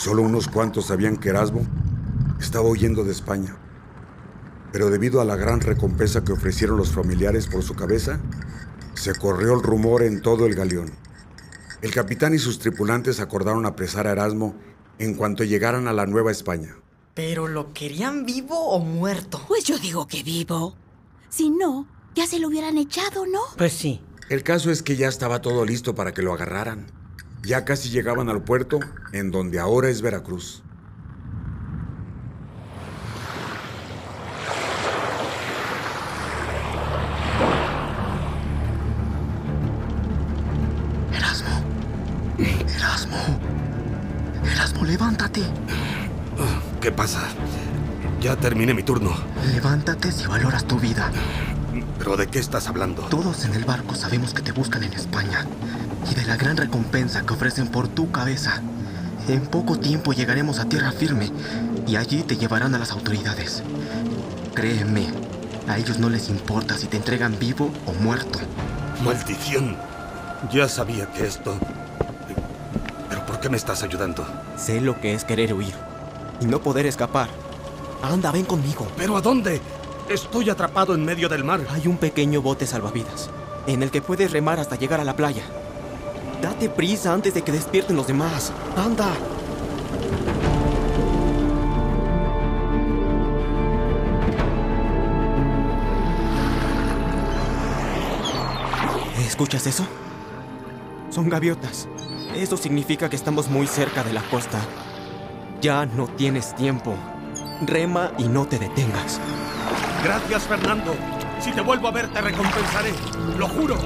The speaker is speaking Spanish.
Solo unos cuantos sabían que Erasmo estaba huyendo de España. Pero debido a la gran recompensa que ofrecieron los familiares por su cabeza, se corrió el rumor en todo el galeón. El capitán y sus tripulantes acordaron apresar a Erasmo en cuanto llegaran a la Nueva España. ¿Pero lo querían vivo o muerto? Pues yo digo que vivo. Si no, ya se lo hubieran echado, ¿no? Pues sí. El caso es que ya estaba todo listo para que lo agarraran. Ya casi llegaban al puerto, en donde ahora es Veracruz. Erasmo. Erasmo. Erasmo, levántate. ¿Qué pasa? Ya terminé mi turno. Levántate si valoras tu vida. ¿Pero de qué estás hablando? Todos en el barco sabemos que te buscan en España y de la gran recompensa que ofrecen por tu cabeza. En poco tiempo llegaremos a tierra firme y allí te llevarán a las autoridades. Créeme, a ellos no les importa si te entregan vivo o muerto. ¡Maldición! Ya sabía que esto... ¿Pero por qué me estás ayudando? Sé lo que es querer huir y no poder escapar. Anda, ven conmigo. ¿Pero a dónde? Estoy atrapado en medio del mar. Hay un pequeño bote salvavidas en el que puedes remar hasta llegar a la playa. Date prisa antes de que despierten los demás. Anda. ¿Escuchas eso? Son gaviotas. Eso significa que estamos muy cerca de la costa. Ya no tienes tiempo. Rema y no te detengas. Gracias, Fernando. Si te vuelvo a ver, te recompensaré. Lo juro.